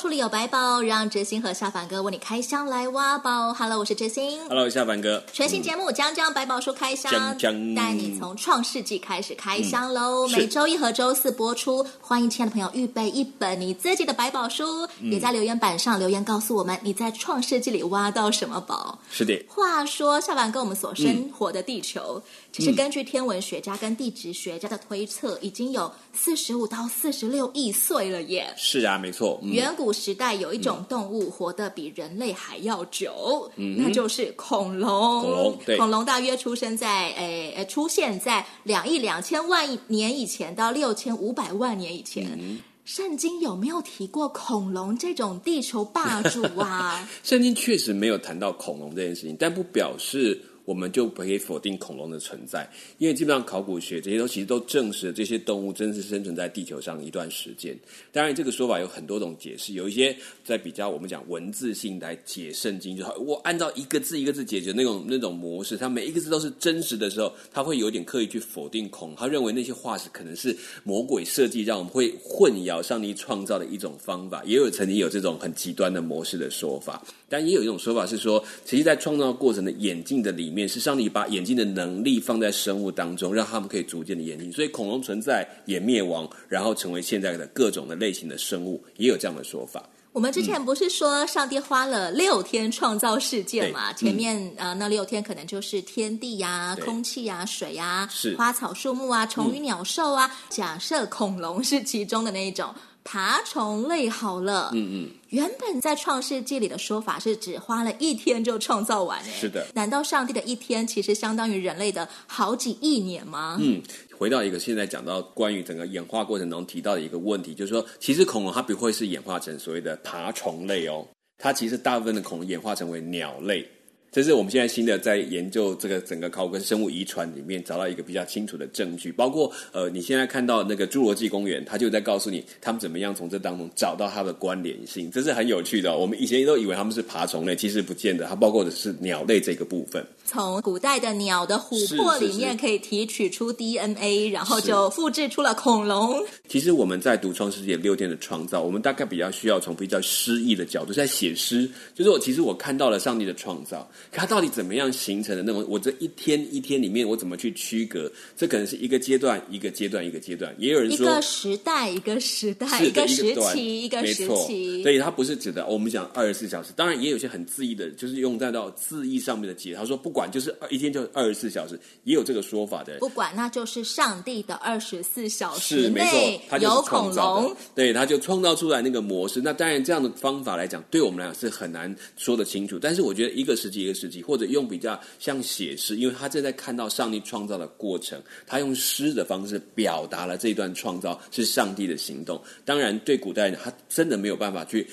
书里有百宝，让哲星和夏凡哥为你开箱来挖宝。Hello，我是哲星。Hello，夏凡哥。全新节目《江江百宝书开箱》，带你从创世纪开始开箱喽。嗯、每周一和周四播出，欢迎亲爱的朋友预备一本你自己的百宝书，嗯、也在留言板上留言告诉我们你在创世纪里挖到什么宝。是的。话说，夏凡哥，我们所生活的地球。嗯其实根据天文学家跟地质学家的推测，已经有四十五到四十六亿岁了耶。是啊，没错。嗯、远古时代有一种动物活得比人类还要久，嗯、那就是恐龙。恐龙，对。恐龙大约出生在诶诶，出现在两亿两千万年以前到六千五百万年以前。嗯、圣经有没有提过恐龙这种地球霸主啊？圣经确实没有谈到恐龙这件事情，但不表示。我们就不可以否定恐龙的存在，因为基本上考古学这些都其实都证实了这些动物真实生存在地球上一段时间。当然，这个说法有很多种解释，有一些在比较我们讲文字性来解圣经，就好，我按照一个字一个字解决那种那种模式，它每一个字都是真实的时候，他会有点刻意去否定恐龙，他认为那些化石可能是魔鬼设计，让我们会混淆上帝创造的一种方法。也有曾经有这种很极端的模式的说法，但也有一种说法是说，其实，在创造过程的演进的里面。是上帝把眼睛的能力放在生物当中，让他们可以逐渐的演进。所以恐龙存在也灭亡，然后成为现在的各种的类型的生物，也有这样的说法。我们之前不是说上帝花了六天创造世界嘛？前面呃那六天可能就是天地呀、啊、空气呀、啊、水呀、花草树木啊、虫鱼鸟兽啊。假设恐龙是其中的那一种。爬虫类好了，嗯嗯，原本在创世纪里的说法是只花了一天就创造完，是的。难道上帝的一天其实相当于人类的好几亿年吗？嗯，回到一个现在讲到关于整个演化过程中提到的一个问题，就是说，其实恐龙它不会是演化成所谓的爬虫类哦，它其实大部分的恐龙演化成为鸟类。这是我们现在新的在研究这个整个考古跟生物遗传里面找到一个比较清楚的证据，包括呃，你现在看到那个侏罗纪公园，它就在告诉你他们怎么样从这当中找到它的关联性，这是很有趣的哦。我们以前都以为他们是爬虫类，其实不见得，它包括的是鸟类这个部分。从古代的鸟的琥珀里面可以提取出 DNA，然后就复制出了恐龙。其实我们在读创世纪六天的创造，我们大概比较需要从比较诗意的角度在写诗，就是我其实我看到了上帝的创造，它到底怎么样形成的？那么我这一天一天里面我怎么去区隔？这可能是一个阶段一个阶段一个阶段，也有人说一个时代一个时代一个时期一个时期，所以它不是指的我们讲二十四小时。当然也有些很字义的，就是用在到字义上面的解。他说不管。管就是一天就二十四小时，也有这个说法的。不管，那就是上帝的二十四小时内有恐龙，对，他就创造出来那个模式。那当然，这样的方法来讲，对我们来讲是很难说得清楚。但是我觉得一个时期一个时期，或者用比较像写诗，因为他正在看到上帝创造的过程，他用诗的方式表达了这段创造是上帝的行动。当然，对古代人，他真的没有办法去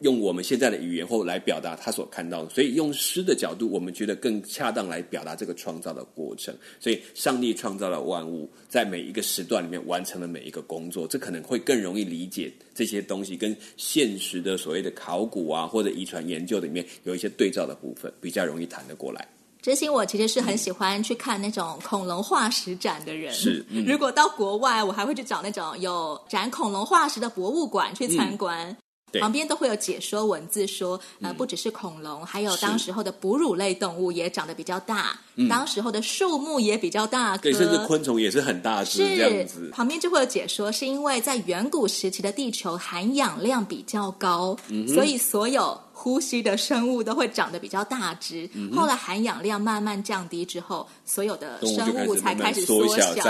用我们现在的语言或来表达他所看到的，所以用诗的角度，我们觉得更恰当来表达这个创造的过程，所以上帝创造了万物，在每一个时段里面完成了每一个工作，这可能会更容易理解这些东西跟现实的所谓的考古啊或者遗传研究里面有一些对照的部分，比较容易谈得过来。真心，我其实是很喜欢去看那种恐龙化石展的人。是，嗯、如果到国外，我还会去找那种有展恐龙化石的博物馆去参观。嗯旁边都会有解说文字说，呃，不只是恐龙，嗯、还有当时候的哺乳类动物也长得比较大，是当时候的树木也比较大颗，对，甚至昆虫也是很大只这样子。旁边就会有解说，是因为在远古时期的地球含氧量比较高，嗯、所以所有呼吸的生物都会长得比较大只。嗯、后来含氧量慢慢降低之后，所有的生物才开始缩小，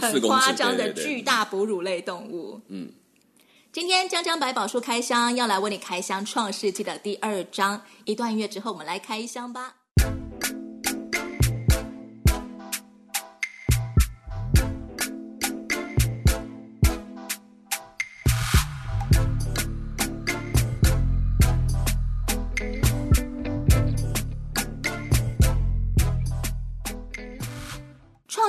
很夸张的巨大哺乳类动物。嗯。今天江江百宝书开箱，要来为你开箱《创世纪》的第二章。一段音乐之后，我们来开箱吧。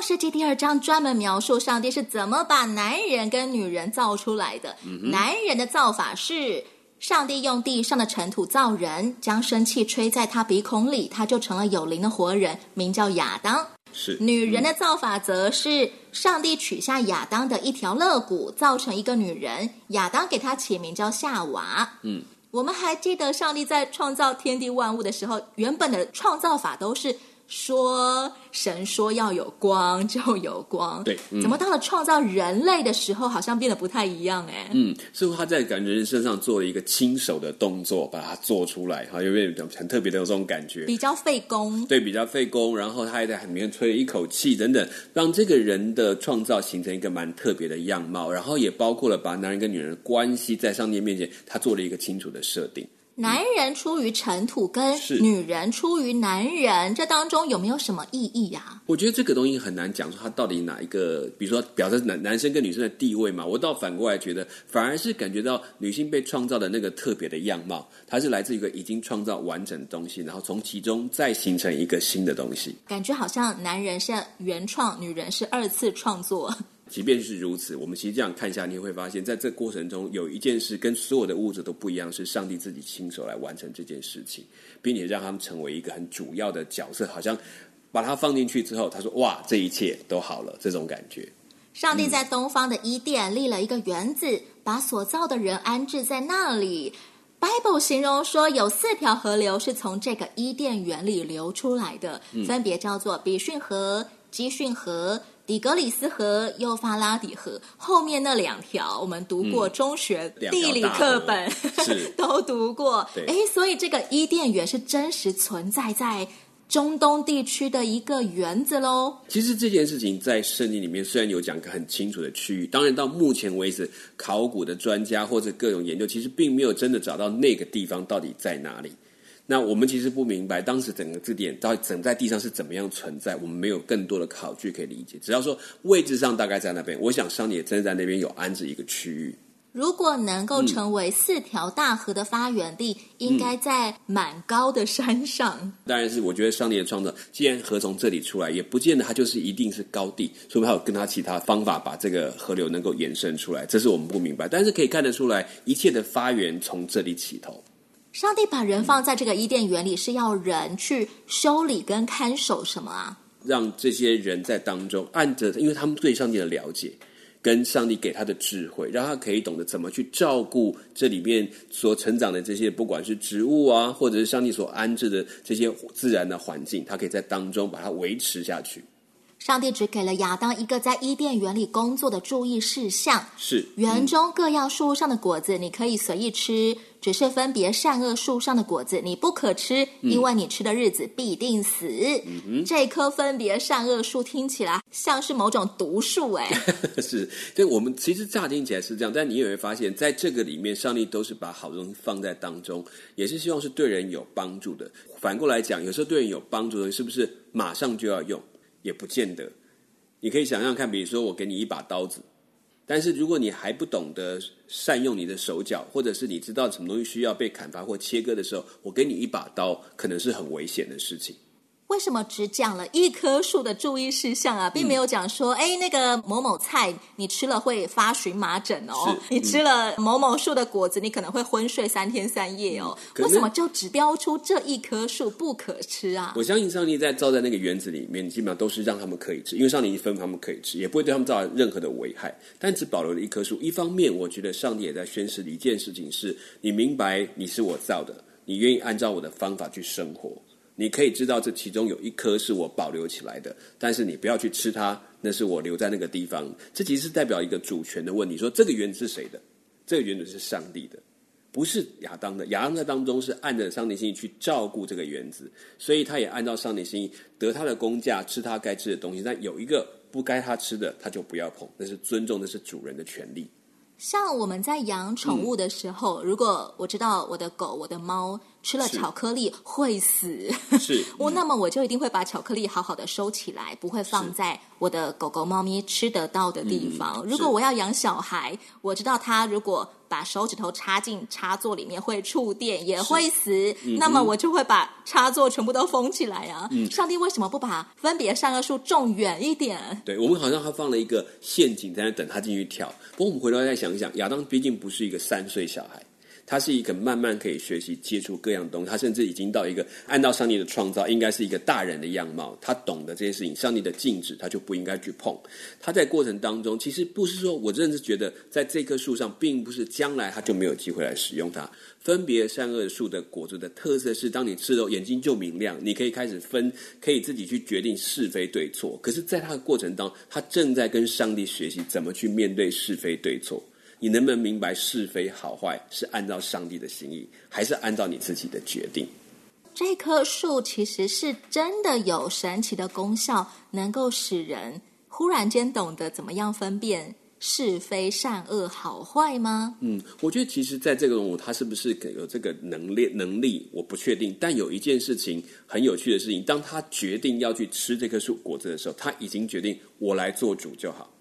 创世纪第二章专门描述上帝是怎么把男人跟女人造出来的。嗯、男人的造法是，上帝用地上的尘土造人，将生气吹在他鼻孔里，他就成了有灵的活人，名叫亚当。是。女人的造法则是，上帝取下亚当的一条肋骨，造成一个女人，亚当给她起名叫夏娃。嗯。我们还记得上帝在创造天地万物的时候，原本的创造法都是。说神说要有光就有光，对，嗯、怎么到了创造人类的时候，好像变得不太一样哎。嗯，似乎他在感觉人身上做了一个亲手的动作，把它做出来，哈，有点很特别的这种感觉，比较费工，对，比较费工。然后他还在里面吹了一口气，等等，让这个人的创造形成一个蛮特别的样貌。然后也包括了把男人跟女人的关系在上帝面前，他做了一个清楚的设定。男人出于尘土，跟女人出于男人，这当中有没有什么意义呀、啊？我觉得这个东西很难讲，说他到底哪一个，比如说表示男男生跟女生的地位嘛。我倒反过来觉得，反而是感觉到女性被创造的那个特别的样貌，它是来自一个已经创造完整的东西，然后从其中再形成一个新的东西。感觉好像男人是原创，女人是二次创作。即便是如此，我们其实这样看一下，你会发现在这过程中有一件事跟所有的物质都不一样，是上帝自己亲手来完成这件事情，并且让他们成为一个很主要的角色，好像把它放进去之后，他说：“哇，这一切都好了。”这种感觉。上帝在东方的伊甸立了一个园子，嗯、把所造的人安置在那里。Bible 形容说，有四条河流是从这个伊甸园里流出来的，嗯、分别叫做比逊河、基逊河。底格里斯河、幼发拉底河，后面那两条我们读过中学地理课本，嗯、都读过。哎，所以这个伊甸园是真实存在在中东地区的一个园子喽。其实这件事情在圣经里面虽然有讲个很清楚的区域，当然到目前为止，考古的专家或者各种研究，其实并没有真的找到那个地方到底在哪里。那我们其实不明白，当时整个字典到底整在地上是怎么样存在，我们没有更多的考据可以理解。只要说位置上大概在那边，我想上帝也真的在那边有安置一个区域。如果能够成为四条大河的发源地，嗯、应该在蛮高的山上。当然是，我觉得上帝的创造，既然河从这里出来，也不见得它就是一定是高地，说明还有跟它其他方法把这个河流能够延伸出来，这是我们不明白。但是可以看得出来，一切的发源从这里起头。上帝把人放在这个伊甸园里，是要人去修理跟看守什么啊？让这些人在当中按着，因为他们对上帝的了解，跟上帝给他的智慧，让他可以懂得怎么去照顾这里面所成长的这些，不管是植物啊，或者是上帝所安置的这些自然的环境，他可以在当中把它维持下去。上帝只给了亚当一个在伊甸园里工作的注意事项：是园中各样树上的果子，你可以随意吃。只是分别善恶树上的果子，你不可吃，因为你吃的日子必定死。嗯、这棵分别善恶树听起来像是某种毒树，哎，是。对，我们其实乍听起来是这样，但你也会发现，在这个里面，上帝都是把好东西放在当中，也是希望是对人有帮助的。反过来讲，有时候对人有帮助的，是不是马上就要用？也不见得。你可以想象看，比如说我给你一把刀子。但是，如果你还不懂得善用你的手脚，或者是你知道什么东西需要被砍伐或切割的时候，我给你一把刀，可能是很危险的事情。为什么只讲了一棵树的注意事项啊，并没有讲说，哎、嗯，那个某某菜你吃了会发荨麻疹哦，嗯、你吃了某某树的果子，你可能会昏睡三天三夜哦。嗯、为什么就只标出这一棵树不可吃啊？我相信上帝在造在那个园子里面，基本上都是让他们可以吃，因为上帝已经吩咐他们可以吃，也不会对他们造成任何的危害。但只保留了一棵树，一方面我觉得上帝也在宣示一件事情是：是你明白你是我造的，你愿意按照我的方法去生活。你可以知道这其中有一颗是我保留起来的，但是你不要去吃它，那是我留在那个地方。这其实代表一个主权的问题，说这个园子是谁的？这个园子是上帝的，不是亚当的。亚当在当中是按着上帝心意去照顾这个园子，所以他也按照上帝心意得他的工价，吃他该吃的东西。但有一个不该他吃的，他就不要碰，那是尊重，那是主人的权利。像我们在养宠物的时候，如果我知道我的狗、我的猫。吃了巧克力会死。是，我那么我就一定会把巧克力好好的收起来，不会放在我的狗狗、猫咪吃得到的地方。嗯、如果我要养小孩，我知道他如果把手指头插进插座里面会触电，也会死。嗯、那么我就会把插座全部都封起来啊。嗯、上帝为什么不把分别善恶树种远一点？对，我们好像还放了一个陷阱在那等他进去跳。不过我们回头再想一想，亚当毕竟不是一个三岁小孩。他是一个慢慢可以学习接触各样东西，他甚至已经到一个按照上帝的创造，应该是一个大人的样貌。他懂得这些事情，上帝的禁止他就不应该去碰。他在过程当中，其实不是说我真的是觉得在这棵树上，并不是将来他就没有机会来使用它。分别善恶树的果子的特色是，当你吃了眼睛就明亮，你可以开始分，可以自己去决定是非对错。可是，在他的过程当中，他正在跟上帝学习怎么去面对是非对错。你能不能明白是非好坏是按照上帝的心意，还是按照你自己的决定？这棵树其实是真的有神奇的功效，能够使人忽然间懂得怎么样分辨是非善恶好坏吗？嗯，我觉得其实在这个人物，他是不是有这个能力？能力我不确定。但有一件事情很有趣的事情，当他决定要去吃这棵树果子的时候，他已经决定我来做主就好。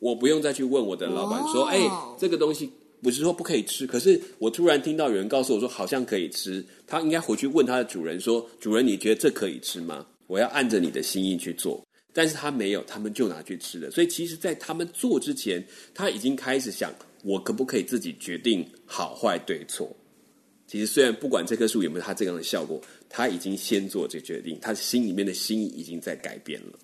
我不用再去问我的老板说：“哎、哦，这个东西不是说不可以吃，可是我突然听到有人告诉我说好像可以吃。”他应该回去问他的主人说：“主人，你觉得这可以吃吗？”我要按着你的心意去做。但是他没有，他们就拿去吃了。所以其实，在他们做之前，他已经开始想：我可不可以自己决定好坏对错？其实，虽然不管这棵树有没有他这样的效果，他已经先做这决定，他心里面的心意已经在改变了。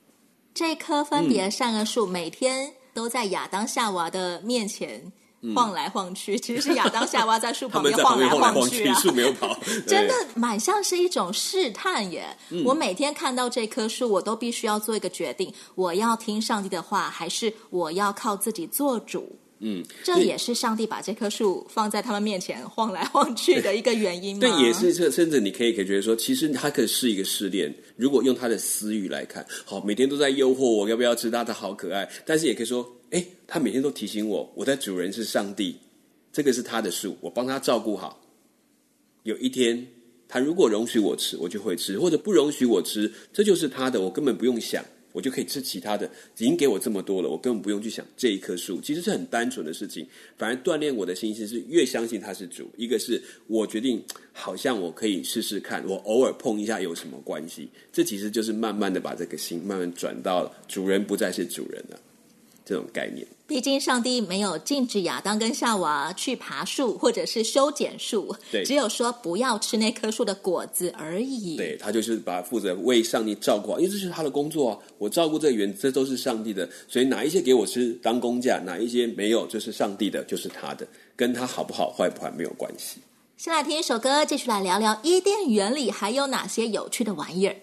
这棵分别善恶树每天。都在亚当夏娃的面前晃来晃去，嗯、其实是亚当夏娃在树 旁边晃来晃去啊，树没有跑，真的蛮像是一种试探耶。嗯、我每天看到这棵树，我都必须要做一个决定：我要听上帝的话，还是我要靠自己做主？嗯，这也是上帝把这棵树放在他们面前晃来晃去的一个原因吗？对，也是这，甚至你可以可以觉得说，其实它可以是一个试炼。如果用他的私欲来看，好，每天都在诱惑我，要不要吃它？它好可爱。但是也可以说，哎，他每天都提醒我，我的主人是上帝，这个是他的树，我帮他照顾好。有一天，他如果容许我吃，我就会吃；或者不容许我吃，这就是他的，我根本不用想。我就可以吃其他的，已经给我这么多了，我根本不用去想这一棵树。其实是很单纯的事情，反而锻炼我的心性是越相信它是主。一个是我决定，好像我可以试试看，我偶尔碰一下有什么关系？这其实就是慢慢的把这个心慢慢转到了主人不再是主人了。这种概念，毕竟上帝没有禁止亚当跟夏娃去爬树或者是修剪树，对，只有说不要吃那棵树的果子而已。对，他就是把负责为上帝照顾好，因为这是他的工作啊。我照顾这个园，这都是上帝的，所以哪一些给我吃当工价，哪一些没有，就是上帝的，就是他的，跟他好不好坏不坏没有关系。先来听一首歌，继续来聊聊伊甸园里还有哪些有趣的玩意儿。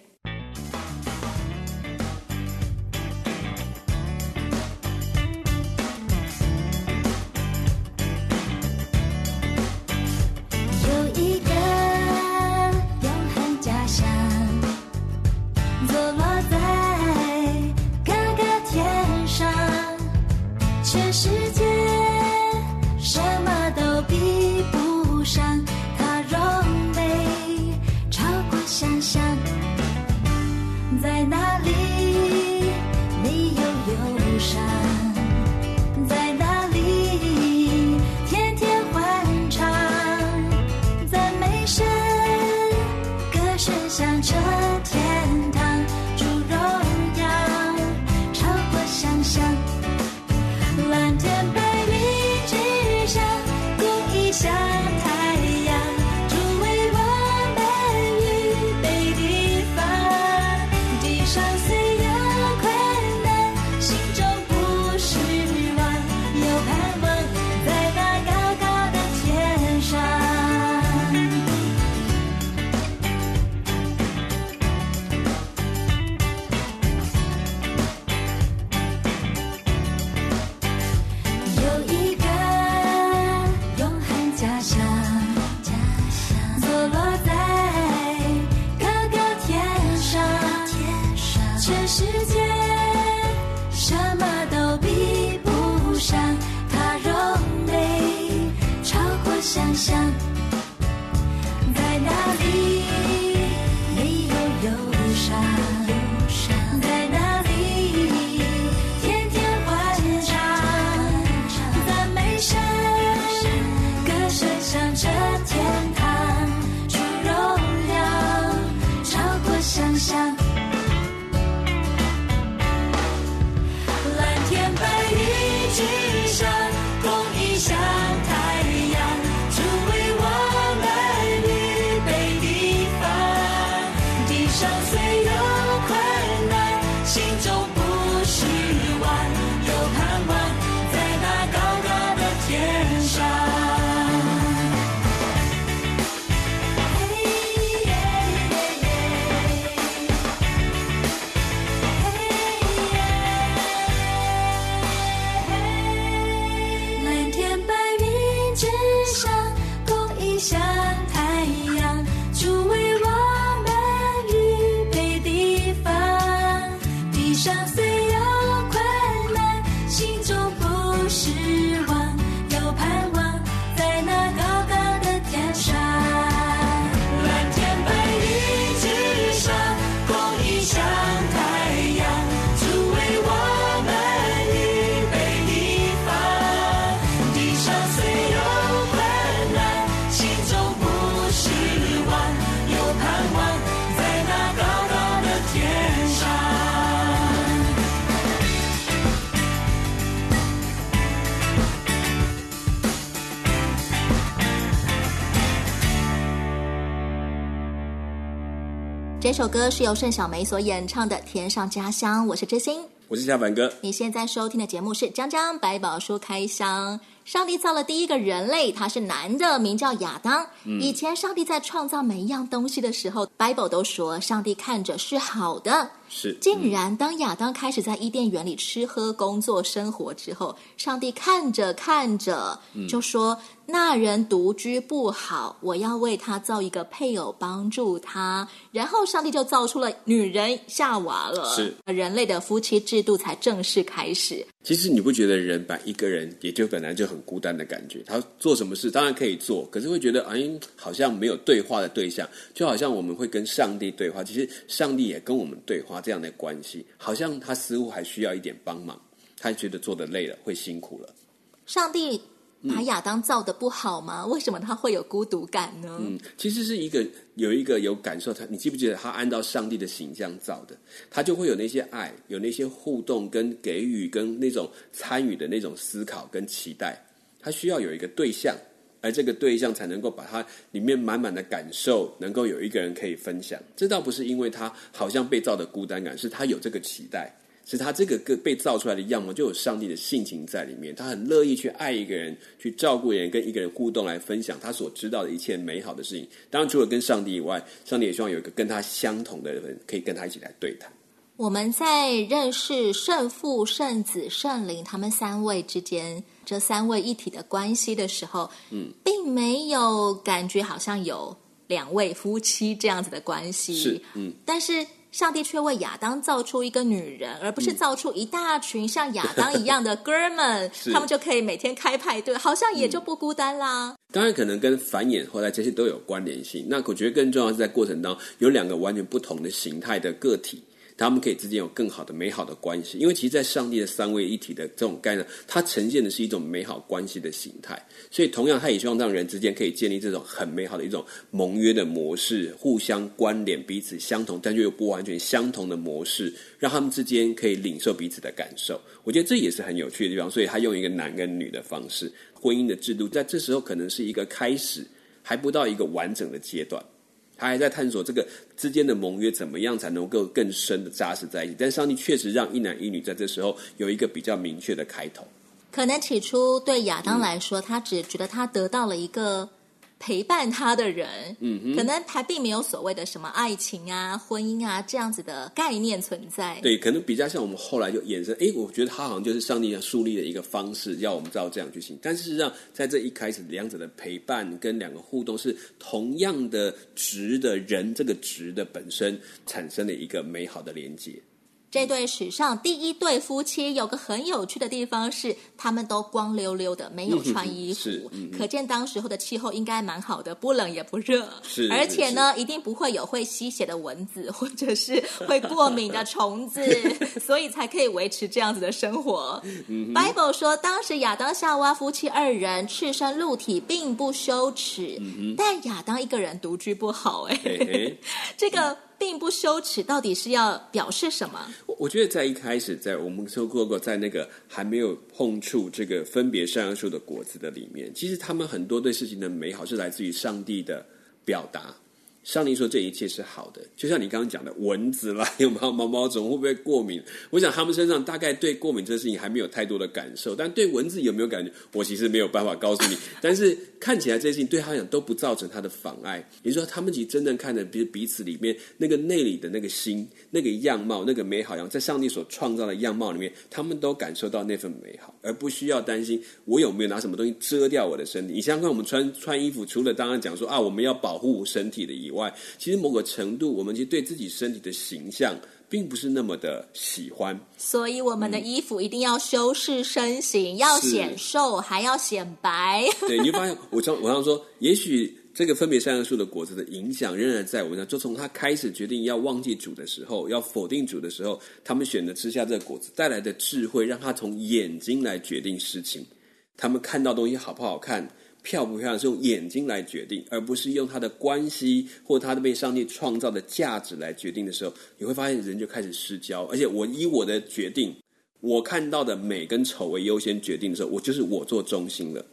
这天想象，首歌是由盛小梅所演唱的《天上家乡》，我是知心，我是夏凡哥。你现在收听的节目是《江江百宝书开箱》。上帝造了第一个人类，他是男的，名叫亚当。嗯、以前上帝在创造每一样东西的时候，Bible 都说上帝看着是好的。是，竟然当亚当开始在伊甸园里吃喝、工作、生活之后，上帝看着看着，就说：“嗯、那人独居不好，我要为他造一个配偶帮助他。”然后上帝就造出了女人夏娃了，是人类的夫妻制度才正式开始。其实你不觉得人把一个人也就本来就很孤单的感觉？他做什么事当然可以做，可是会觉得哎，好像没有对话的对象，就好像我们会跟上帝对话，其实上帝也跟我们对话。这样的关系，好像他似乎还需要一点帮忙，他觉得做的累了，会辛苦了。上帝把亚当造得不好吗？嗯、为什么他会有孤独感呢？嗯，其实是一个有一个有感受，他你记不记得他按照上帝的形象造的，他就会有那些爱，有那些互动跟给予跟那种参与的那种思考跟期待，他需要有一个对象。而这个对象才能够把他里面满满的感受，能够有一个人可以分享。这倒不是因为他好像被造的孤单感，是他有这个期待，是他这个个被造出来的样貌就有上帝的性情在里面。他很乐意去爱一个人，去照顾人，跟一个人互动，来分享他所知道的一切美好的事情。当然，除了跟上帝以外，上帝也希望有一个跟他相同的人，可以跟他一起来对谈。我们在认识圣父、圣子、圣灵他们三位之间。这三位一体的关系的时候，嗯，并没有感觉好像有两位夫妻这样子的关系，是，嗯，但是上帝却为亚当造出一个女人，而不是造出一大群像亚当一样的 哥们，他们就可以每天开派对，好像也就不孤单啦。嗯，当然，可能跟繁衍后代这些都有关联性。那我觉得更重要的是在过程当中有两个完全不同的形态的个体。他们可以之间有更好的、美好的关系，因为其实，在上帝的三位一体的这种概念，它呈现的是一种美好关系的形态。所以，同样，他也希望让人之间可以建立这种很美好的一种盟约的模式，互相关联、彼此相同，但却又不完全相同的模式，让他们之间可以领受彼此的感受。我觉得这也是很有趣的地方。所以，他用一个男跟女的方式，婚姻的制度，在这时候可能是一个开始，还不到一个完整的阶段。他还在探索这个之间的盟约怎么样才能够更深的扎实在一起，但上帝确实让一男一女在这时候有一个比较明确的开头。可能起初对亚当来说，他只觉得他得到了一个。陪伴他的人，嗯，可能还并没有所谓的什么爱情啊、婚姻啊这样子的概念存在。对，可能比较像我们后来就衍生，哎，我觉得他好像就是上帝要树立的一个方式，要我们照这样去行。但事实上，在这一开始，两者的陪伴跟两个互动是同样的值的人，这个值的本身产生了一个美好的连接。这对史上第一对夫妻有个很有趣的地方是，他们都光溜溜的，没有穿衣服，嗯嗯、可见当时候的气候应该蛮好的，不冷也不热，是。而且呢，一定不会有会吸血的蚊子或者是会过敏的虫子，所以才可以维持这样子的生活。Bible 说，当时亚当夏娃夫妻二人赤身露体，并不羞耻，嗯、但亚当一个人独居不好，哎，这个。并不羞耻，到底是要表示什么？我我觉得在一开始，在我们说过过，在那个还没有碰触这个分别善恶树的果子的里面，其实他们很多对事情的美好是来自于上帝的表达。上帝说这一切是好的，就像你刚刚讲的蚊子啦，有没有毛毛虫会不会过敏？我想他们身上大概对过敏这事情还没有太多的感受，但对蚊子有没有感觉？我其实没有办法告诉你。但是看起来这些事情对他来讲都不造成他的妨碍。也就是说，他们其实真正看着彼彼此里面那个内里的那个心、那个样貌、那个美好样，在上帝所创造的样貌里面，他们都感受到那份美好，而不需要担心我有没有拿什么东西遮掉我的身体。你想想看，我们穿穿衣服，除了刚刚讲说啊，我们要保护身体的以外，其实某个程度，我们其实对自己身体的形象并不是那么的喜欢，所以我们的衣服一定要修饰身形，嗯、要显瘦，还要显白。对，你就发现，我常我常说，也许这个分别善恶树的果子的影响仍然在我们上。就从他开始决定要忘记主的时候，要否定主的时候，他们选择吃下这个果子带来的智慧，让他从眼睛来决定事情。他们看到东西好不好看，漂不漂亮是用眼睛来决定，而不是用他的关系或他的被上帝创造的价值来决定的时候，你会发现人就开始失焦。而且我以我的决定，我看到的美跟丑为优先决定的时候，我就是我做中心了。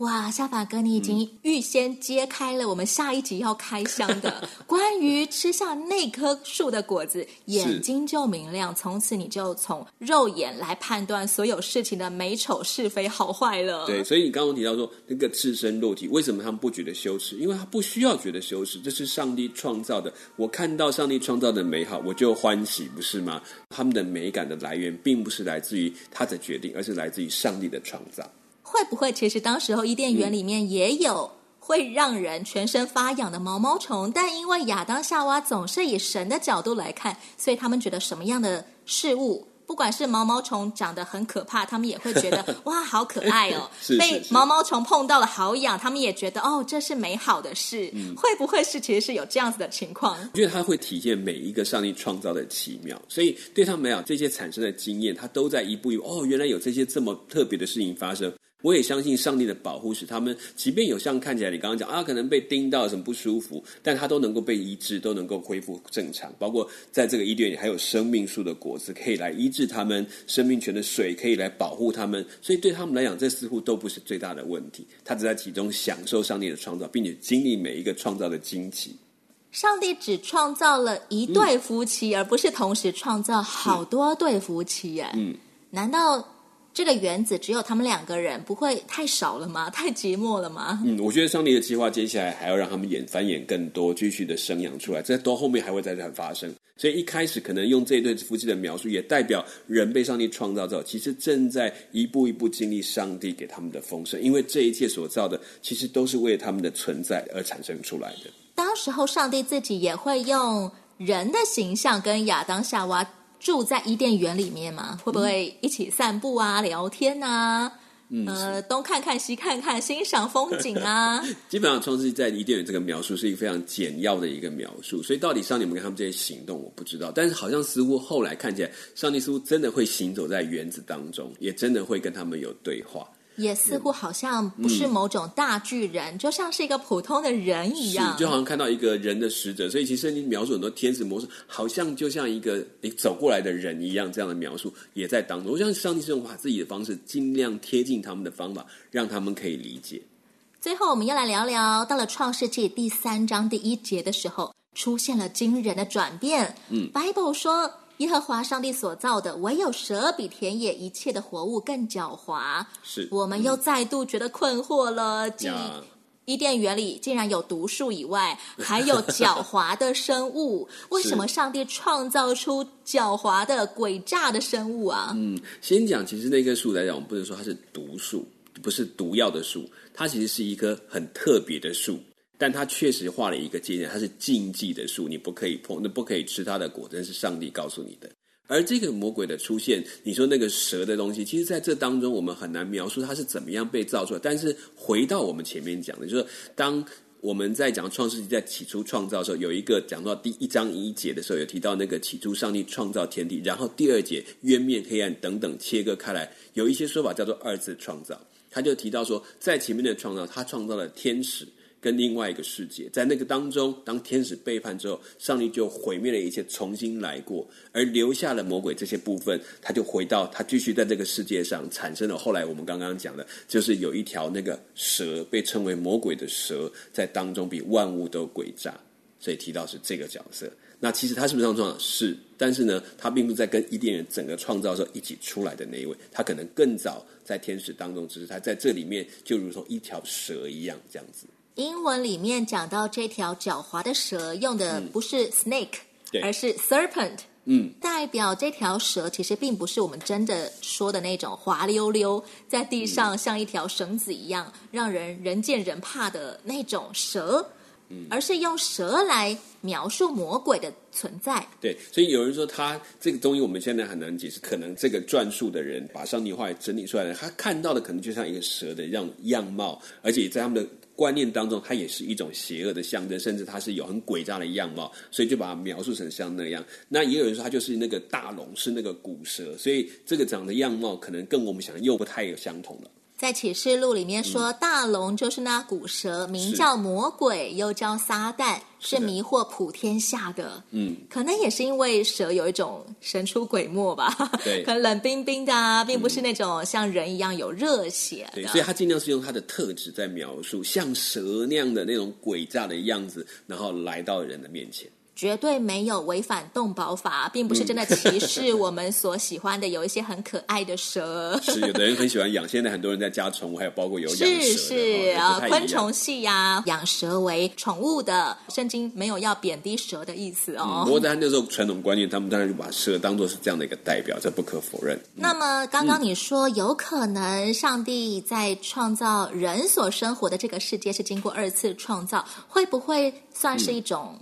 哇，夏法哥，你已经预先揭开了我们下一集要开箱的 关于吃下那棵树的果子，眼睛就明亮，从此你就从肉眼来判断所有事情的美丑是非好坏了。对，所以你刚刚提到说那个赤身肉体，为什么他们不觉得羞耻？因为他不需要觉得羞耻，这是上帝创造的。我看到上帝创造的美好，我就欢喜，不是吗？他们的美感的来源，并不是来自于他的决定，而是来自于上帝的创造。会不会其实当时候伊甸园里面也有会让人全身发痒的毛毛虫？嗯、但因为亚当夏娃总是以神的角度来看，所以他们觉得什么样的事物，不管是毛毛虫长得很可怕，他们也会觉得 哇，好可爱哦。是是是被毛毛虫碰到了好痒，他们也觉得哦，这是美好的事。嗯、会不会是其实是有这样子的情况？我觉得它会体现每一个上帝创造的奇妙，所以对他们来讲，这些产生的经验，它都在一步一步哦，原来有这些这么特别的事情发生。我也相信上帝的保护使他们，即便有像看起来你刚刚讲啊，可能被叮到什么不舒服，但他都能够被医治，都能够恢复正常。包括在这个伊甸园里，还有生命树的果子可以来医治他们，生命泉的水可以来保护他们，所以对他们来讲，这似乎都不是最大的问题。他只在其中享受上帝的创造，并且经历每一个创造的惊奇。上帝只创造了一对夫妻，嗯、而不是同时创造好多对夫妻耶。嗯，难道？这个园子只有他们两个人，不会太少了吗？太寂寞了吗？嗯，我觉得上帝的计划接下来还要让他们演繁衍更多，继续的生养出来，这都后面还会再再发生。所以一开始可能用这一对夫妻的描述，也代表人被上帝创造之后，其实正在一步一步经历上帝给他们的丰盛，因为这一切所造的，其实都是为他们的存在而产生出来的。当时候，上帝自己也会用人的形象跟亚当夏娃。住在伊甸园里面嘛？会不会一起散步啊、聊天啊？嗯，呃，东看看西看看，欣赏风景啊。基本上，创世纪在伊甸园这个描述是一个非常简要的一个描述，所以到底上帝有没有跟他们这些行动，我不知道。但是好像似乎后来看起来，上帝似乎真的会行走在园子当中，也真的会跟他们有对话。也似乎好像不是某种大巨人，嗯、就像是一个普通的人一样，就好像看到一个人的使者。所以其实你描述很多天使模式，好像就像一个你走过来的人一样，这样的描述也在当中。我相信上帝是用把自己的方式，尽量贴近他们的方法，让他们可以理解。最后，我们要来聊聊，到了创世纪第三章第一节的时候，出现了惊人的转变。嗯，Bible 说。耶和华上帝所造的，唯有蛇比田野一切的活物更狡猾。是，我们又再度觉得困惑了。继伊甸园里竟然有毒树以外，还有狡猾的生物。为什么上帝创造出狡猾的诡诈的生物啊？嗯，先讲，其实那棵树来讲，我们不能说它是毒树，不是毒药的树，它其实是一棵很特别的树。但他确实画了一个界限，它是禁忌的树，你不可以碰，那不可以吃它的果，真是上帝告诉你的。而这个魔鬼的出现，你说那个蛇的东西，其实在这当中我们很难描述它是怎么样被造出来。但是回到我们前面讲的，就是当我们在讲创世纪在起初创造的时候，有一个讲到第一章一节的时候，有提到那个起初上帝创造天地，然后第二节渊面黑暗等等切割开来，有一些说法叫做二次创造，他就提到说，在前面的创造，他创造了天使。跟另外一个世界，在那个当中，当天使背叛之后，上帝就毁灭了一切，重新来过，而留下了魔鬼这些部分，他就回到他继续在这个世界上产生了。后来我们刚刚讲的，就是有一条那个蛇，被称为魔鬼的蛇，在当中比万物都诡诈，所以提到是这个角色。那其实他是不是这样？是，但是呢，他并不在跟伊甸园整个创造的时候一起出来的那一位，他可能更早在天使当中，只是他在这里面就如同一条蛇一样这样子。英文里面讲到这条狡猾的蛇，用的不是 snake，嗯，而是 serpent，嗯，代表这条蛇其实并不是我们真的说的那种滑溜溜在地上像一条绳子一样，嗯，让人人见人怕的那种蛇，嗯，而是用蛇来描述魔鬼的存在。对，所以有人说他这个东西我们现在很难解释，可能这个转述的人把上帝话整理出来的，他看到的可能就像一个蛇的样样貌，而且在他们的。观念当中，它也是一种邪恶的象征，甚至它是有很诡诈的样貌，所以就把它描述成像那样。那也有人说，它就是那个大龙，是那个古蛇，所以这个长的样貌可能跟我们想的又不太有相同了。在启示录里面说，大龙就是那古蛇，名叫魔鬼，又叫撒旦，是迷惑普天下的。嗯，可能也是因为蛇有一种神出鬼没吧，对，可能冷冰冰的啊，并不是那种像人一样有热血的。对，所以他尽量是用他的特质在描述像蛇那样的那种诡诈的样子，然后来到人的面前。绝对没有违反动保法，并不是真的歧视我们所喜欢的有一些很可爱的蛇。是有的人很喜欢养，现在很多人在家宠物，还有包括有养蛇的是是啊，昆虫系呀、啊，养蛇为宠物的，圣经没有要贬低蛇的意思哦。嗯、不过在那时候传统观念，他们当然就把蛇当做是这样的一个代表，这不可否认。嗯、那么刚刚你说、嗯、有可能上帝在创造人所生活的这个世界是经过二次创造，会不会算是一种？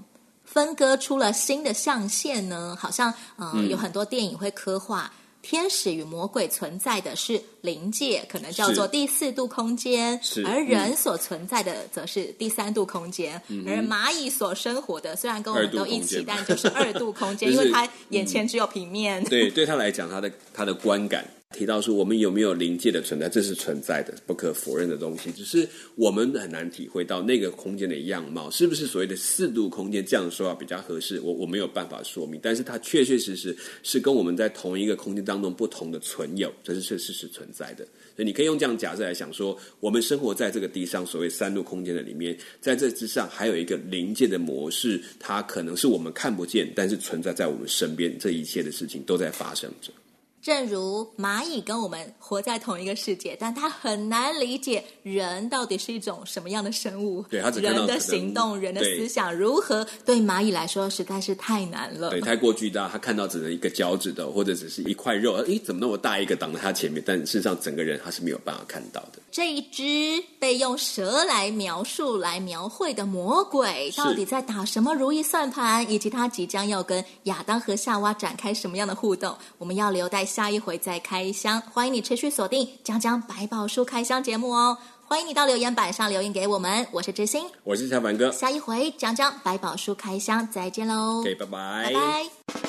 嗯分割出了新的象限呢？好像呃、嗯，有很多电影会刻画天使与魔鬼存在的是灵界，可能叫做第四度空间；而人所存在的则是第三度空间。嗯、而蚂蚁所生活的虽然跟我们都一起，但就是二度空间，因为它眼前只有平面。嗯、对，对他来讲，他的他的观感。提到说，我们有没有临界的存在？这是存在的，不可否认的东西。只是我们很难体会到那个空间的样貌，是不是所谓的四度空间？这样说啊比较合适。我我没有办法说明，但是它确确实实是跟我们在同一个空间当中不同的存有，这是确实是存在在的。所以你可以用这样假设来想说，我们生活在这个地上所谓三度空间的里面，在这之上还有一个灵界的模式，它可能是我们看不见，但是存在在我们身边，这一切的事情都在发生着。正如蚂蚁跟我们活在同一个世界，但它很难理解人到底是一种什么样的生物。对，它只人的行动、人的思想如何，对蚂蚁来说实在是太难了。对，太过巨大，它看到只能一个脚趾头，或者只是一块肉。诶，怎么那么大一个挡在它前面？但事实上，整个人它是没有办法看到的。这一只被用蛇来描述、来描绘的魔鬼，到底在打什么如意算盘？以及他即将要跟亚当和夏娃展开什么样的互动？我们要留待下一回再开箱。欢迎你持续锁定江江百宝书开箱节目哦！欢迎你到留言板上留言给我们。我是知心，我是小凡哥。下一回讲讲百宝书开箱，再见喽！OK，拜拜，拜拜。